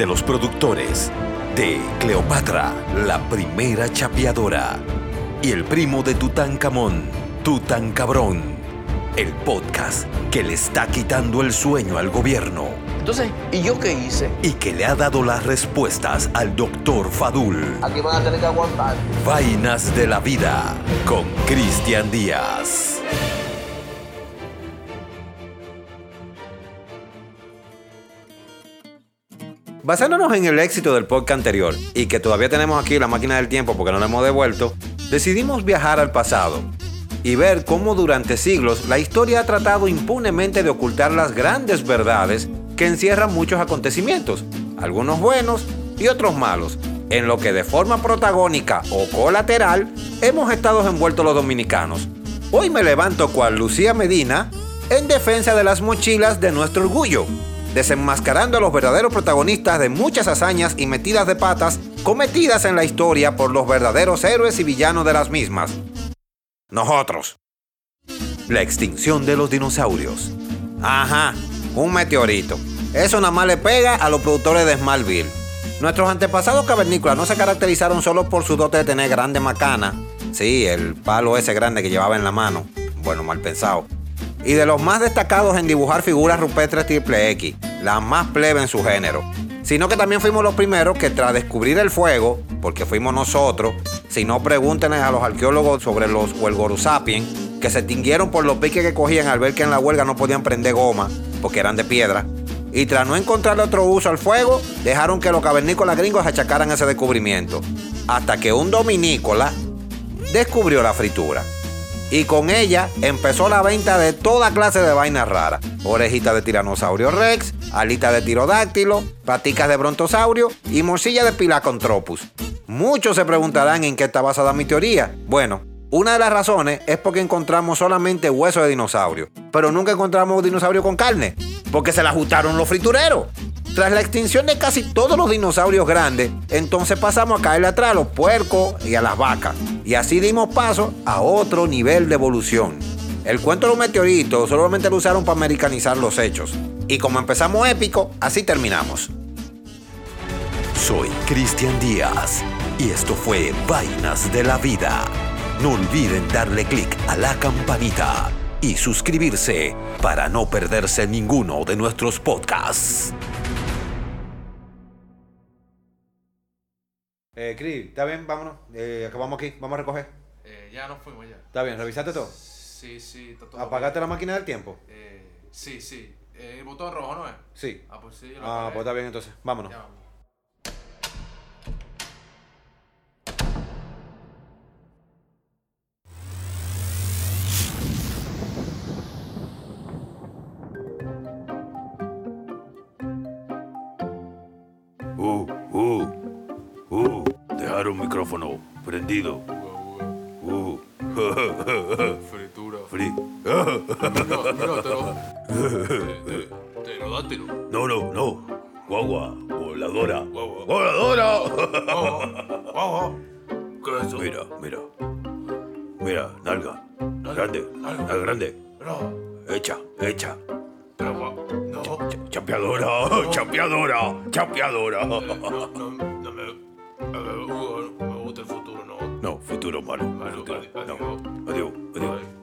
de los productores de Cleopatra, la primera chapeadora, y el primo de Tutankamón, Tutancabrón, el podcast que le está quitando el sueño al gobierno Entonces, ¿y yo qué hice? y que le ha dado las respuestas al doctor Fadul. Aquí van a tener que aguantar. Vainas de la vida con Cristian Díaz. Basándonos en el éxito del podcast anterior y que todavía tenemos aquí la máquina del tiempo porque no la hemos devuelto, decidimos viajar al pasado y ver cómo durante siglos la historia ha tratado impunemente de ocultar las grandes verdades que encierran muchos acontecimientos, algunos buenos y otros malos, en lo que de forma protagónica o colateral hemos estado envueltos los dominicanos. Hoy me levanto cual Lucía Medina en defensa de las mochilas de nuestro orgullo, desenmascarando a los verdaderos protagonistas de muchas hazañas y metidas de patas cometidas en la historia por los verdaderos héroes y villanos de las mismas. Nosotros. La extinción de los dinosaurios. Ajá, un meteorito. Eso nada más le pega a los productores de Smallville. Nuestros antepasados cavernícolas no se caracterizaron solo por su dote de tener grande macana. Sí, el palo ese grande que llevaba en la mano. Bueno, mal pensado. Y de los más destacados en dibujar figuras rupestres triple X, las más plebe en su género. Sino que también fuimos los primeros que tras descubrir el fuego, porque fuimos nosotros, si no pregúntenle a los arqueólogos sobre los Huelgorusapien, que se extinguieron por los piques que cogían al ver que en la huelga no podían prender goma, porque eran de piedra. Y tras no encontrarle otro uso al fuego, dejaron que los cavernícolas gringos achacaran ese descubrimiento. Hasta que un dominícola descubrió la fritura. Y con ella empezó la venta de toda clase de vainas raras. Orejitas de tiranosaurio rex, alitas de tirodáctilo, paticas de brontosaurio y morcilla de pilacontropus. Muchos se preguntarán en qué está basada mi teoría. Bueno, una de las razones es porque encontramos solamente huesos de dinosaurio, pero nunca encontramos dinosaurio con carne, porque se la ajustaron los fritureros. Tras la extinción de casi todos los dinosaurios grandes, entonces pasamos a caerle atrás a los puercos y a las vacas. Y así dimos paso a otro nivel de evolución. El cuento de los meteoritos solamente lo usaron para americanizar los hechos. Y como empezamos épico, así terminamos. Soy Cristian Díaz y esto fue Vainas de la Vida. No olviden darle clic a la campanita y suscribirse para no perderse ninguno de nuestros podcasts. Eh, Cris, ¿está bien? Vámonos. Eh, acabamos aquí. Vamos a recoger. Eh, ya nos fuimos ya. ¿Está bien? ¿Revisaste todo? Sí, sí, está todo ¿Apagaste la máquina del tiempo? Eh, sí, sí. Eh, el botón rojo, ¿no es? Sí. Ah, pues sí, yo lo Ah, apagué. pues está bien entonces. Vámonos. Ya vamos. Uh, uh, dejar un micrófono prendido. Uh, Fritura. Eh, eh, Pterodátilo. No, no, no. Guagua, voladora. Guagua. ¡Voladora! Guau. ¿Qué es eso? Mira, mira. Mira, nalga. Grande, nalga. nalga grande. No, Hecha, hecha. pero guau. No, Ch- Chapeadora, chapeadora, chapeadora. no, no, futuro, mano. Futuro. Não. adeus.